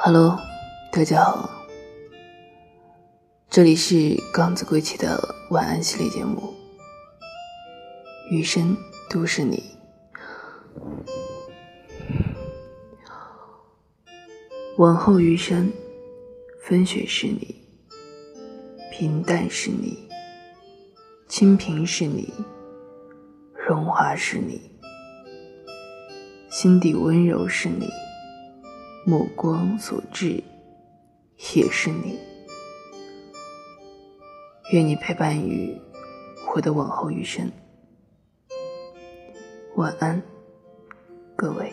Hello，大家好，这里是刚子归期的晚安系列节目，余生都是你，往后余生，风雪是你，平淡是你，清贫是你，荣华是你，心底温柔是你。目光所至，也是你。愿你陪伴于我的往后余生。晚安，各位。